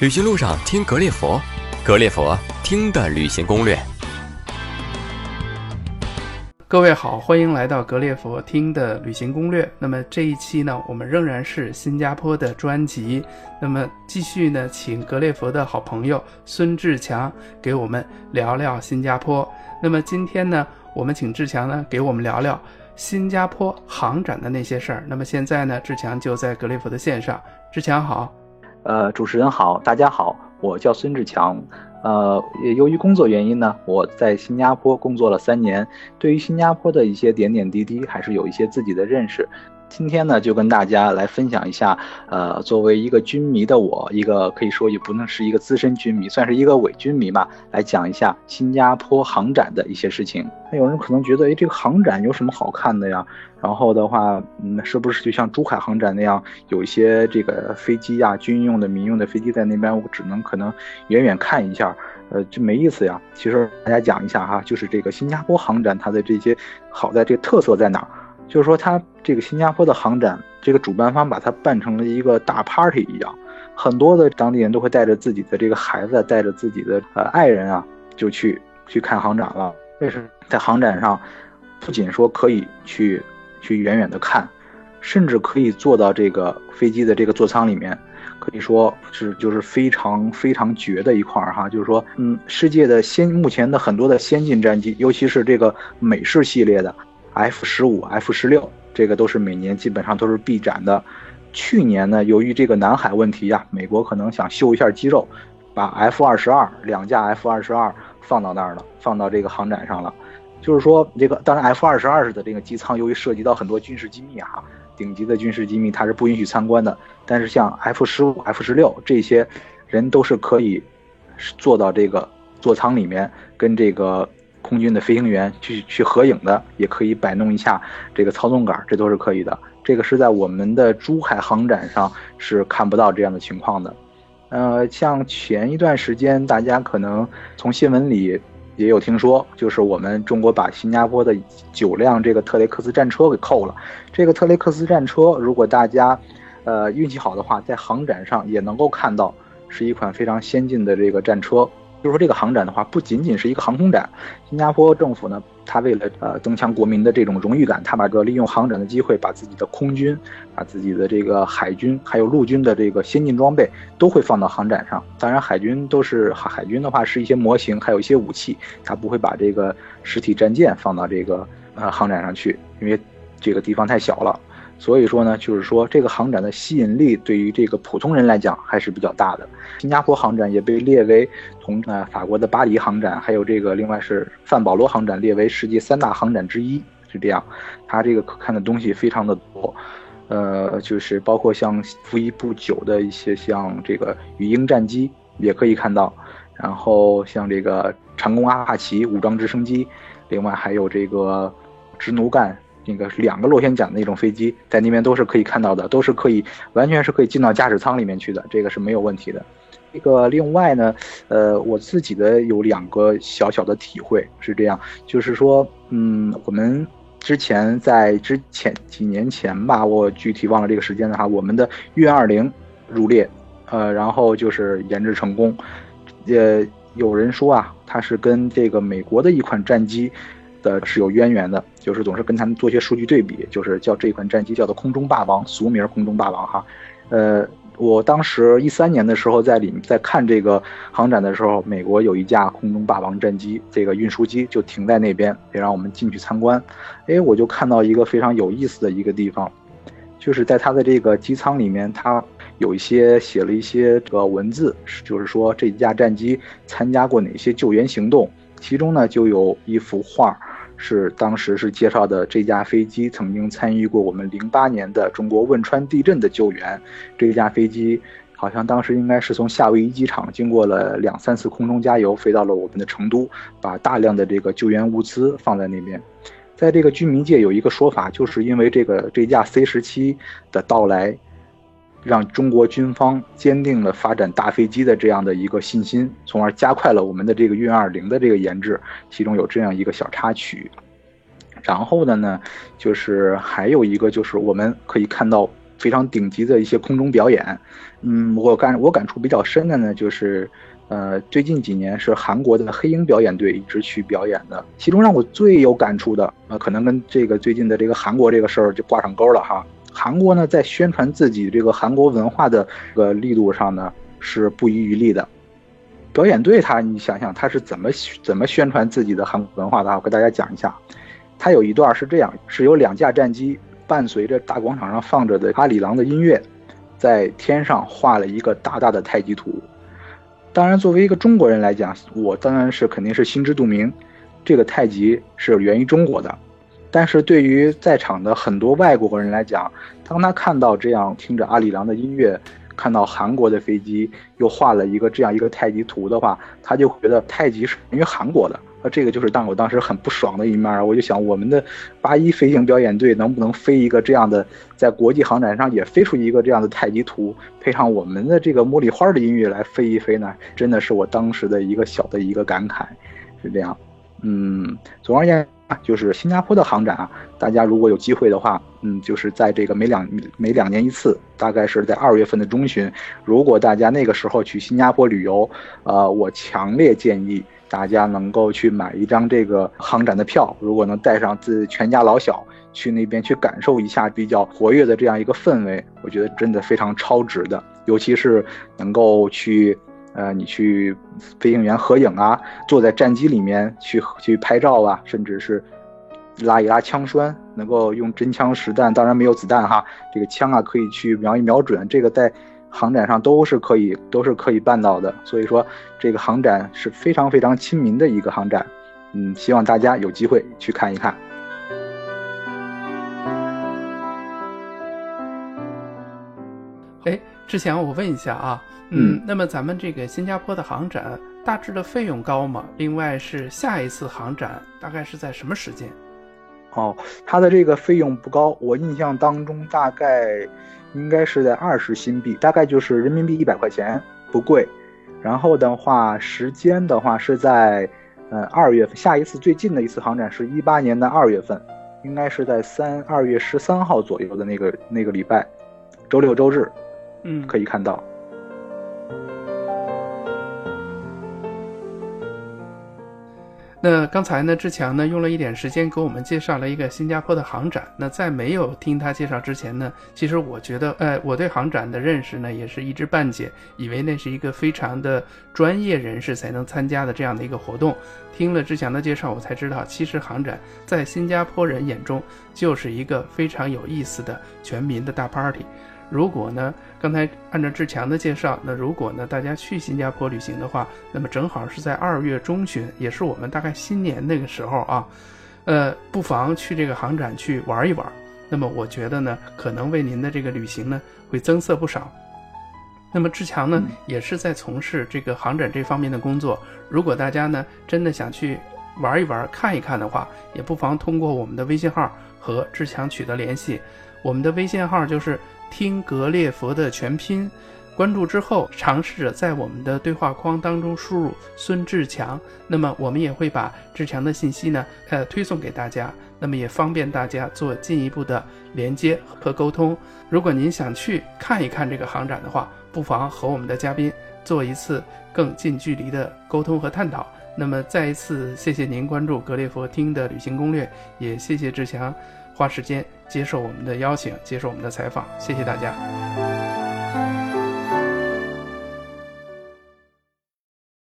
旅行路上听格列佛，格列佛听的旅行攻略。各位好，欢迎来到格列佛听的旅行攻略。那么这一期呢，我们仍然是新加坡的专辑。那么继续呢，请格列佛的好朋友孙志强给我们聊聊新加坡。那么今天呢，我们请志强呢给我们聊聊新加坡航展的那些事儿。那么现在呢，志强就在格列佛的线上。志强好。呃，主持人好，大家好，我叫孙志强。呃，由于工作原因呢，我在新加坡工作了三年，对于新加坡的一些点点滴滴，还是有一些自己的认识。今天呢，就跟大家来分享一下，呃，作为一个军迷的我，一个可以说也不能是一个资深军迷，算是一个伪军迷吧，来讲一下新加坡航展的一些事情。那有人可能觉得，哎，这个航展有什么好看的呀？然后的话，嗯，是不是就像珠海航展那样，有一些这个飞机呀，军用的、民用的飞机在那边，我只能可能远远看一下，呃，就没意思呀。其实大家讲一下哈，就是这个新加坡航展它的这些好在这特色在哪儿？就是说，它这个新加坡的航展，这个主办方把它办成了一个大 party 一样，很多的当地人都会带着自己的这个孩子，带着自己的呃爱人啊，就去去看航展了。为什么在航展上，不仅说可以去去远远的看，甚至可以坐到这个飞机的这个座舱里面，可以说是就是非常非常绝的一块儿哈。就是说，嗯，世界的先目前的很多的先进战机，尤其是这个美式系列的。F 十五、F 十六，这个都是每年基本上都是必展的。去年呢，由于这个南海问题呀，美国可能想秀一下肌肉，把 F 二十二两架 F 二十二放到那儿了，放到这个航展上了。就是说，这个当然 F 二十二的这个机舱，由于涉及到很多军事机密啊，顶级的军事机密，它是不允许参观的。但是像 F 十五、F 十六这些人都是可以坐到这个座舱里面，跟这个。空军的飞行员去去合影的，也可以摆弄一下这个操纵杆，这都是可以的。这个是在我们的珠海航展上是看不到这样的情况的。呃，像前一段时间，大家可能从新闻里也有听说，就是我们中国把新加坡的九辆这个特雷克斯战车给扣了。这个特雷克斯战车，如果大家呃运气好的话，在航展上也能够看到，是一款非常先进的这个战车。就是说，这个航展的话，不仅仅是一个航空展。新加坡政府呢，他为了呃增强国民的这种荣誉感，他把这利用航展的机会，把自己的空军、把自己的这个海军还有陆军的这个先进装备都会放到航展上。当然，海军都是海海军的话，是一些模型，还有一些武器，他不会把这个实体战舰放到这个呃航展上去，因为这个地方太小了。所以说呢，就是说这个航展的吸引力对于这个普通人来讲还是比较大的。新加坡航展也被列为同呃法国的巴黎航展，还有这个另外是范保罗航展列为世界三大航展之一，是这样。它这个可看的东西非常的多，呃，就是包括像服役不久的一些像这个鱼鹰战机也可以看到，然后像这个长弓阿帕奇武装直升机，另外还有这个直奴干。那个两个螺旋桨的那种飞机，在那边都是可以看到的，都是可以完全是可以进到驾驶舱里面去的，这个是没有问题的。这个另外呢，呃，我自己的有两个小小的体会是这样，就是说，嗯，我们之前在之前几年前吧，我具体忘了这个时间的话，我们的运二零入列，呃，然后就是研制成功，也有人说啊，它是跟这个美国的一款战机。的是有渊源的，就是总是跟他们做一些数据对比，就是叫这款战机叫做空中霸王，俗名空中霸王哈。呃，我当时一三年的时候在里面在看这个航展的时候，美国有一架空中霸王战机，这个运输机就停在那边，也让我们进去参观。哎，我就看到一个非常有意思的一个地方，就是在它的这个机舱里面，它有一些写了一些这个文字，就是说这架战机参加过哪些救援行动，其中呢就有一幅画。是当时是介绍的这架飞机曾经参与过我们零八年的中国汶川地震的救援。这一架飞机好像当时应该是从夏威夷机场经过了两三次空中加油，飞到了我们的成都，把大量的这个救援物资放在那边。在这个军民界有一个说法，就是因为这个这架 C 十七的到来。让中国军方坚定了发展大飞机的这样的一个信心，从而加快了我们的这个运二零的这个研制。其中有这样一个小插曲。然后的呢，就是还有一个就是我们可以看到非常顶级的一些空中表演。嗯，我感我感触比较深的呢，就是呃，最近几年是韩国的黑鹰表演队一直去表演的，其中让我最有感触的，呃，可能跟这个最近的这个韩国这个事儿就挂上钩了哈。韩国呢，在宣传自己这个韩国文化的这个力度上呢，是不遗余力的。表演队他，你想想他是怎么怎么宣传自己的韩国文化的？我给大家讲一下。他有一段是这样：是有两架战机伴随着大广场上放着的阿里郎的音乐，在天上画了一个大大的太极图。当然，作为一个中国人来讲，我当然是肯定是心知肚明，这个太极是源于中国的。但是对于在场的很多外国人来讲，当他看到这样听着阿里郎的音乐，看到韩国的飞机又画了一个这样一个太极图的话，他就觉得太极是源于韩国的。那这个就是当我当时很不爽的一面。我就想，我们的八一飞行表演队能不能飞一个这样的，在国际航展上也飞出一个这样的太极图，配上我们的这个茉莉花的音乐来飞一飞呢？真的是我当时的一个小的一个感慨，是这样。嗯，总而言之。就是新加坡的航展啊，大家如果有机会的话，嗯，就是在这个每两每两年一次，大概是在二月份的中旬。如果大家那个时候去新加坡旅游，呃，我强烈建议大家能够去买一张这个航展的票。如果能带上自全家老小去那边去感受一下比较活跃的这样一个氛围，我觉得真的非常超值的，尤其是能够去。呃，你去飞行员合影啊，坐在战机里面去去拍照啊，甚至是拉一拉枪栓，能够用真枪实弹，当然没有子弹哈，这个枪啊可以去瞄一瞄准，这个在航展上都是可以都是可以办到的。所以说，这个航展是非常非常亲民的一个航展，嗯，希望大家有机会去看一看。哎，志强，我问一下啊。嗯，那么咱们这个新加坡的航展大致的费用高吗？另外是下一次航展大概是在什么时间？哦，它的这个费用不高，我印象当中大概应该是在二十新币，大概就是人民币一百块钱，不贵。然后的话，时间的话是在呃二月份，下一次最近的一次航展是一八年的二月份，应该是在三二月十三号左右的那个那个礼拜，周六周日，嗯，可以看到。那刚才呢，志强呢用了一点时间给我们介绍了一个新加坡的航展。那在没有听他介绍之前呢，其实我觉得，呃，我对航展的认识呢也是一知半解，以为那是一个非常的专业人士才能参加的这样的一个活动。听了志强的介绍，我才知道，其实航展在新加坡人眼中就是一个非常有意思的全民的大 party。如果呢，刚才按照志强的介绍，那如果呢大家去新加坡旅行的话，那么正好是在二月中旬，也是我们大概新年那个时候啊，呃，不妨去这个航展去玩一玩。那么我觉得呢，可能为您的这个旅行呢会增色不少。那么志强呢也是在从事这个航展这方面的工作。如果大家呢真的想去玩一玩、看一看的话，也不妨通过我们的微信号和志强取得联系。我们的微信号就是。听格列佛的全拼，关注之后，尝试着在我们的对话框当中输入孙志强，那么我们也会把志强的信息呢，呃，推送给大家，那么也方便大家做进一步的连接和沟通。如果您想去看一看这个航展的话，不妨和我们的嘉宾做一次更近距离的沟通和探讨。那么再一次谢谢您关注格列佛听的旅行攻略，也谢谢志强。花时间接受我们的邀请，接受我们的采访，谢谢大家。